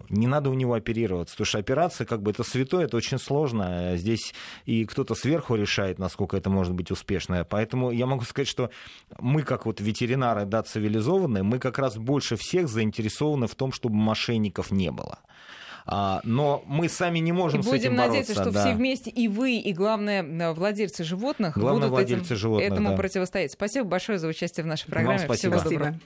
не надо у него оперироваться. Потому что операция, как бы, это святое, это очень сложно. Здесь и кто-то сверху решает, насколько это может быть успешно. Поэтому я могу сказать, что мы, как вот ветеринары, да, цивилизованные, мы как раз больше всех заинтересованы в том, чтобы мошенников не было. А, но мы сами не можем и с этим бороться. Будем надеяться, что да. все вместе, и вы, и, главное, владельцы животных Главное, будут владельцы этим, животных, этому да. противостоять. Спасибо большое за участие в нашей программе. Вам спасибо. Всего доброго.